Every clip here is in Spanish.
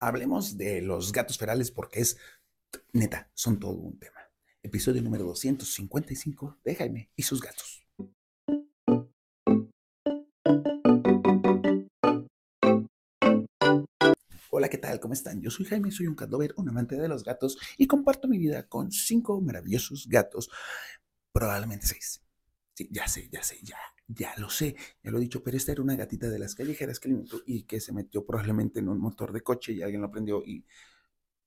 Hablemos de los gatos ferales porque es, neta, son todo un tema. Episodio número 255 de Jaime y sus gatos. Hola, ¿qué tal? ¿Cómo están? Yo soy Jaime, soy un catover, un amante de los gatos y comparto mi vida con cinco maravillosos gatos, probablemente seis. Sí, ya sé, ya sé, ya, ya lo sé, ya lo he dicho, pero esta era una gatita de las callejeras que alimentó y que se metió probablemente en un motor de coche y alguien lo prendió y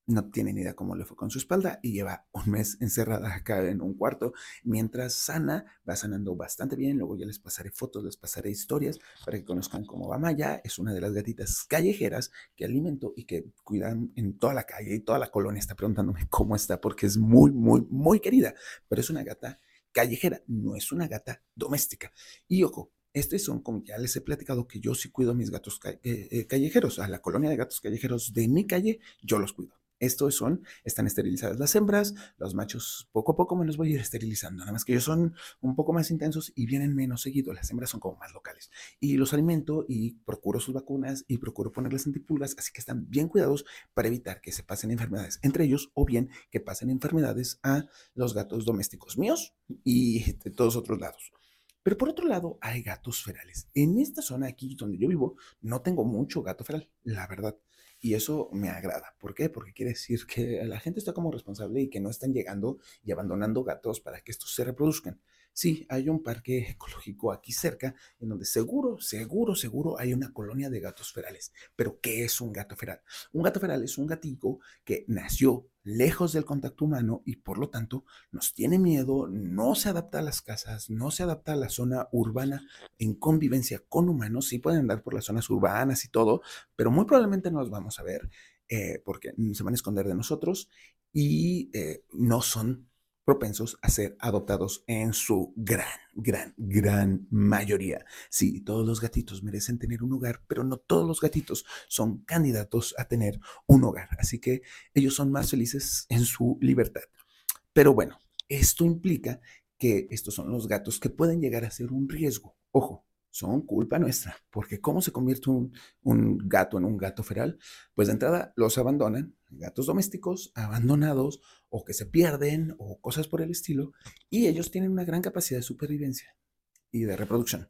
no tiene ni idea cómo le fue con su espalda y lleva un mes encerrada acá en un cuarto. Mientras sana, va sanando bastante bien, luego ya les pasaré fotos, les pasaré historias para que conozcan cómo va Maya, es una de las gatitas callejeras que alimento y que cuidan en toda la calle y toda la colonia está preguntándome cómo está porque es muy, muy, muy querida, pero es una gata callejera, no es una gata doméstica. Y ojo, estos son, como ya les he platicado, que yo sí cuido a mis gatos eh, eh, callejeros, a la colonia de gatos callejeros de mi calle, yo los cuido. Estos son, están esterilizadas las hembras, los machos poco a poco me los voy a ir esterilizando, nada más que ellos son un poco más intensos y vienen menos seguido, las hembras son como más locales. Y los alimento y procuro sus vacunas y procuro ponerles antipulgas, así que están bien cuidados para evitar que se pasen enfermedades entre ellos o bien que pasen enfermedades a los gatos domésticos míos y de todos otros lados. Pero por otro lado, hay gatos ferales. En esta zona aquí donde yo vivo, no tengo mucho gato feral, la verdad. Y eso me agrada. ¿Por qué? Porque quiere decir que la gente está como responsable y que no están llegando y abandonando gatos para que estos se reproduzcan. Sí, hay un parque ecológico aquí cerca en donde seguro, seguro, seguro hay una colonia de gatos ferales. Pero ¿qué es un gato feral? Un gato feral es un gatito que nació lejos del contacto humano y por lo tanto nos tiene miedo, no se adapta a las casas, no se adapta a la zona urbana en convivencia con humanos. Sí pueden andar por las zonas urbanas y todo, pero muy probablemente no los vamos a ver eh, porque se van a esconder de nosotros y eh, no son propensos a ser adoptados en su gran, gran, gran mayoría. Sí, todos los gatitos merecen tener un hogar, pero no todos los gatitos son candidatos a tener un hogar. Así que ellos son más felices en su libertad. Pero bueno, esto implica que estos son los gatos que pueden llegar a ser un riesgo. Ojo, son culpa nuestra, porque ¿cómo se convierte un, un, gato en un gato feral? Pues de entrada los abandonan, gatos domésticos abandonados o que se pierden o cosas por el estilo, y ellos tienen una gran capacidad de supervivencia y de reproducción,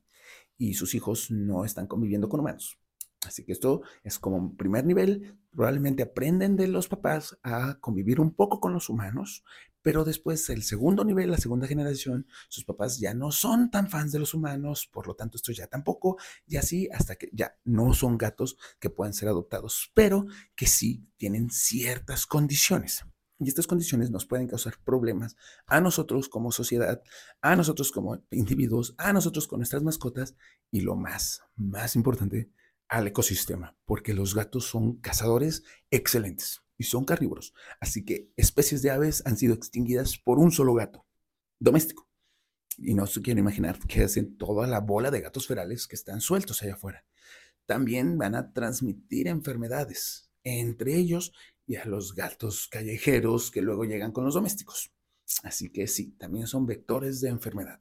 y sus hijos no están conviviendo con humanos. Así que esto es como primer nivel. Probablemente aprenden de los papás a convivir un poco con los humanos, pero después el segundo nivel, la segunda generación, sus papás ya no son tan fans de los humanos, por lo tanto esto ya tampoco, y así hasta que ya no son gatos que puedan ser adoptados, pero que sí tienen ciertas condiciones. Y estas condiciones nos pueden causar problemas a nosotros como sociedad, a nosotros como individuos, a nosotros con nuestras mascotas y lo más, más importante, al ecosistema, porque los gatos son cazadores excelentes y son carnívoros. Así que especies de aves han sido extinguidas por un solo gato doméstico. Y no se quiero imaginar qué hacen toda la bola de gatos ferales que están sueltos allá afuera. También van a transmitir enfermedades entre ellos y a los gatos callejeros que luego llegan con los domésticos. Así que sí, también son vectores de enfermedad.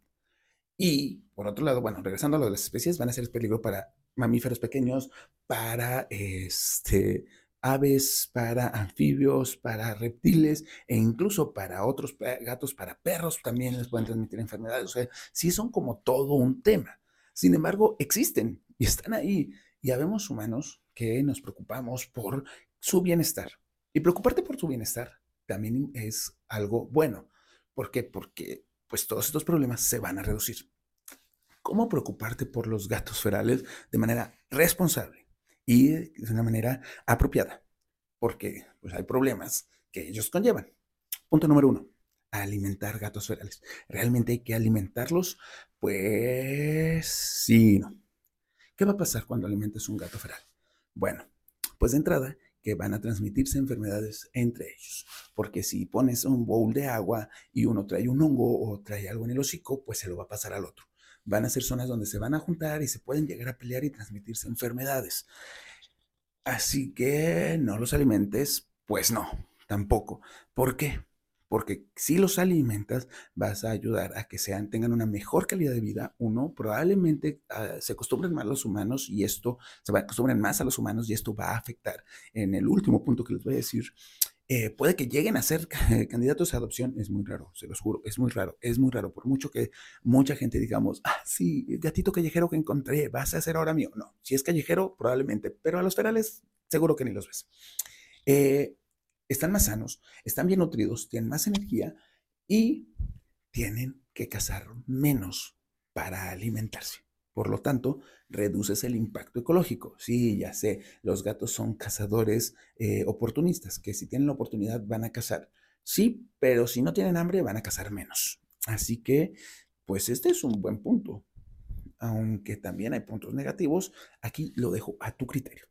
Y por otro lado, bueno, regresando a lo de las especies, van a ser peligro para mamíferos pequeños, para este, aves, para anfibios, para reptiles e incluso para otros gatos, para perros también les pueden transmitir enfermedades. O sea, sí son como todo un tema. Sin embargo, existen y están ahí. Y habemos humanos que nos preocupamos por su bienestar. Y preocuparte por su bienestar también es algo bueno. ¿Por qué? Porque pues todos estos problemas se van a reducir cómo preocuparte por los gatos ferales de manera responsable y de una manera apropiada, porque pues, hay problemas que ellos conllevan. Punto número uno, alimentar gatos ferales. ¿Realmente hay que alimentarlos? Pues sí, no. ¿Qué va a pasar cuando alimentes un gato feral? Bueno, pues de entrada, que van a transmitirse enfermedades entre ellos. Porque si pones un bowl de agua y uno trae un hongo o trae algo en el hocico, pues se lo va a pasar al otro van a ser zonas donde se van a juntar y se pueden llegar a pelear y transmitirse enfermedades. Así que no los alimentes, pues no, tampoco. ¿Por qué? porque si los alimentas vas a ayudar a que sean, tengan una mejor calidad de vida. Uno, probablemente ah, se acostumbren más a los humanos y esto, se acostumbren más a los humanos y esto va a afectar. En el último punto que les voy a decir, eh, puede que lleguen a ser candidatos a adopción, es muy raro, se los juro, es muy raro, es muy raro, por mucho que mucha gente digamos, ah, sí, gatito callejero que encontré, vas a ser ahora mío. No, si es callejero, probablemente, pero a los ferales seguro que ni los ves. Eh, están más sanos, están bien nutridos, tienen más energía y tienen que cazar menos para alimentarse. Por lo tanto, reduces el impacto ecológico. Sí, ya sé, los gatos son cazadores eh, oportunistas, que si tienen la oportunidad van a cazar. Sí, pero si no tienen hambre van a cazar menos. Así que, pues este es un buen punto. Aunque también hay puntos negativos, aquí lo dejo a tu criterio.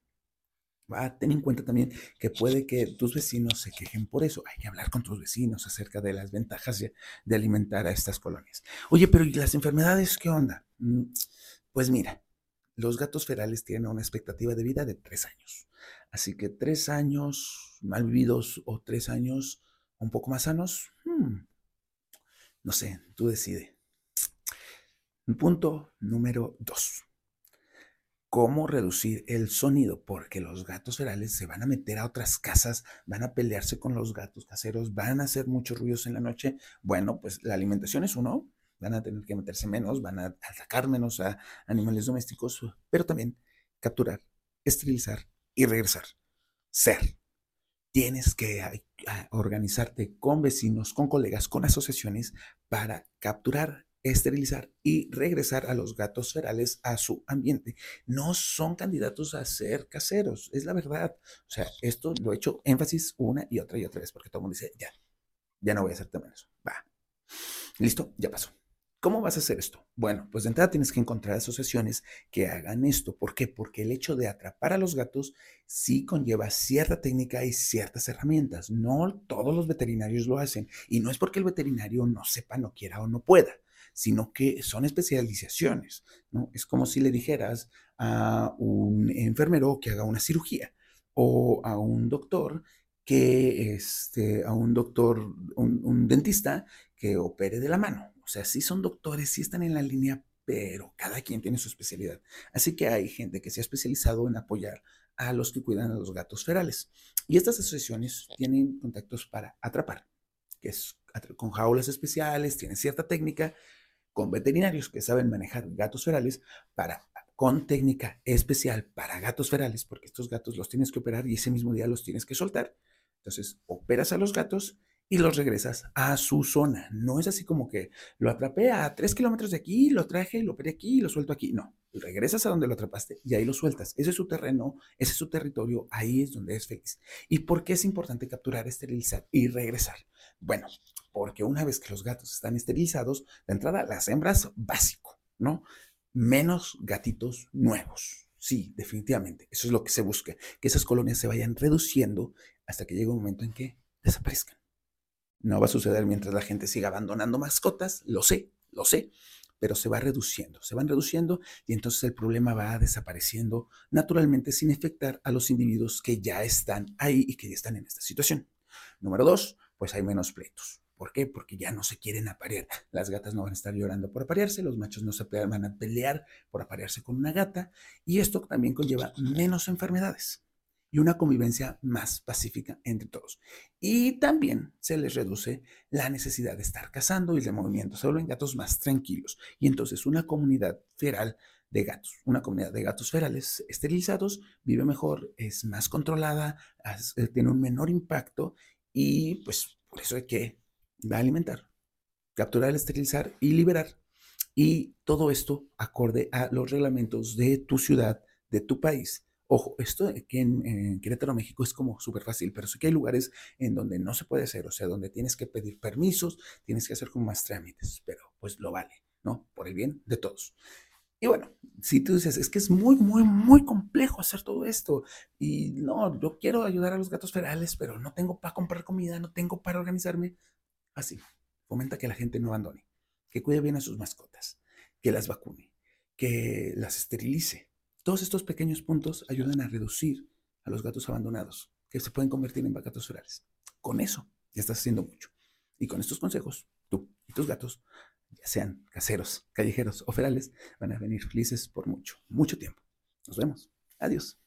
Va a tener en cuenta también que puede que tus vecinos se quejen por eso. Hay que hablar con tus vecinos acerca de las ventajas de, alimentar a estas colonias. Oye, pero ¿y las enfermedades qué onda? Mm, pues mira, los gatos ferales tienen una expectativa de vida de tres años. Así que tres años mal vividos o tres años un poco más sanos, hmm, no sé, tú decide. Punto número dos cómo reducir el sonido, porque los gatos ferales se van a meter a otras casas, van a pelearse con los gatos caseros, van a hacer muchos ruidos en la noche. Bueno, pues la alimentación es uno, van a tener que meterse menos, van a atacar menos a animales domésticos, pero también capturar, esterilizar y regresar. Ser. Tienes que organizarte con vecinos, con colegas, con asociaciones para capturar, esterilizar y regresar a los gatos ferales a su ambiente. No son candidatos a ser caseros, es la verdad. O sea, esto lo he hecho énfasis una y otra y otra vez porque todo el mundo dice, ya, ya no voy a hacer también eso. Va. Listo, ya pasó. ¿Cómo vas a hacer esto? Bueno, pues de entrada tienes que encontrar asociaciones que hagan esto. ¿Por qué? Porque el hecho de atrapar a los gatos sí conlleva cierta técnica y ciertas herramientas. No todos los veterinarios lo hacen. Y no es porque el veterinario no sepa, no quiera o no pueda sino que son especializaciones, ¿no? Es como si le dijeras a un enfermero que haga una cirugía o a un doctor que, este, a un doctor, un, dentista que opere de la mano. O sea, sí son doctores, sí están en la línea, pero cada quien tiene su especialidad. Así que hay gente que se ha especializado en apoyar a los que cuidan a los gatos ferales. Y estas asociaciones tienen contactos para atrapar, que es con jaulas especiales, tienen cierta técnica, con veterinarios que saben manejar gatos ferales para con técnica especial para gatos ferales, porque estos gatos los tienes que operar y ese mismo día los tienes que soltar. Entonces, operas a los gatos y los regresas a su zona. No es así como que lo atrapé a tres kilómetros de aquí, lo traje, lo operé aquí y lo suelto aquí. No, regresas a donde lo atrapaste y ahí lo sueltas. Ese es su terreno, ese es su territorio, ahí es donde es feliz. ¿Y por qué es importante capturar, esterilizar y regresar? Bueno, porque una vez que los gatos están esterilizados, de entrada las hembras básico, ¿no? Menos gatitos nuevos. Sí, definitivamente. Eso es lo que se busca, que esas colonias se vayan reduciendo hasta que llegue un momento en que desaparezcan. No va a suceder mientras la gente siga abandonando mascotas, lo sé, lo sé, pero se va reduciendo, se van reduciendo y entonces el problema va desapareciendo naturalmente sin afectar a los individuos que ya están ahí y que ya están en esta situación. Número dos, pues hay menos pleitos. ¿Por qué? Porque ya no se quieren aparear. Las gatas no van a estar llorando por aparearse, los machos no se van a pelear por aparearse con una gata y esto también conlleva menos enfermedades y una convivencia más pacífica entre todos. Y también se les reduce la necesidad de estar cazando y de movimiento, solo en gatos más tranquilos. Y entonces una comunidad feral de gatos, una comunidad de gatos ferales esterilizados vive mejor, es más controlada, eh, tiene un menor impacto y pues por eso hay que alimentar, capturar, esterilizar y liberar. Y todo esto acorde a los reglamentos de tu ciudad, de tu país. Ojo, esto aquí en, Querétaro, México es como súper fácil, pero sí que hay lugares en donde no se puede hacer, o sea, donde tienes que pedir permisos, tienes que hacer como más trámites, pero pues lo vale, ¿no? Por el bien de todos. Y bueno, si tú dices, es que es muy, muy, muy complejo hacer todo esto. Y no, yo quiero ayudar a los gatos ferales, pero no tengo para comprar comida, no tengo para organizarme. Así, fomenta que la gente no abandone, que cuide bien a sus mascotas, que las vacune, que las esterilice. Todos estos pequeños puntos ayudan a reducir a los gatos abandonados, que se pueden convertir en gatos ferales. Con eso ya estás haciendo mucho. Y con estos consejos, tú y tus gatos, ya sean caseros, callejeros o ferales, van a venir felices por mucho, mucho tiempo. Nos vemos. Adiós.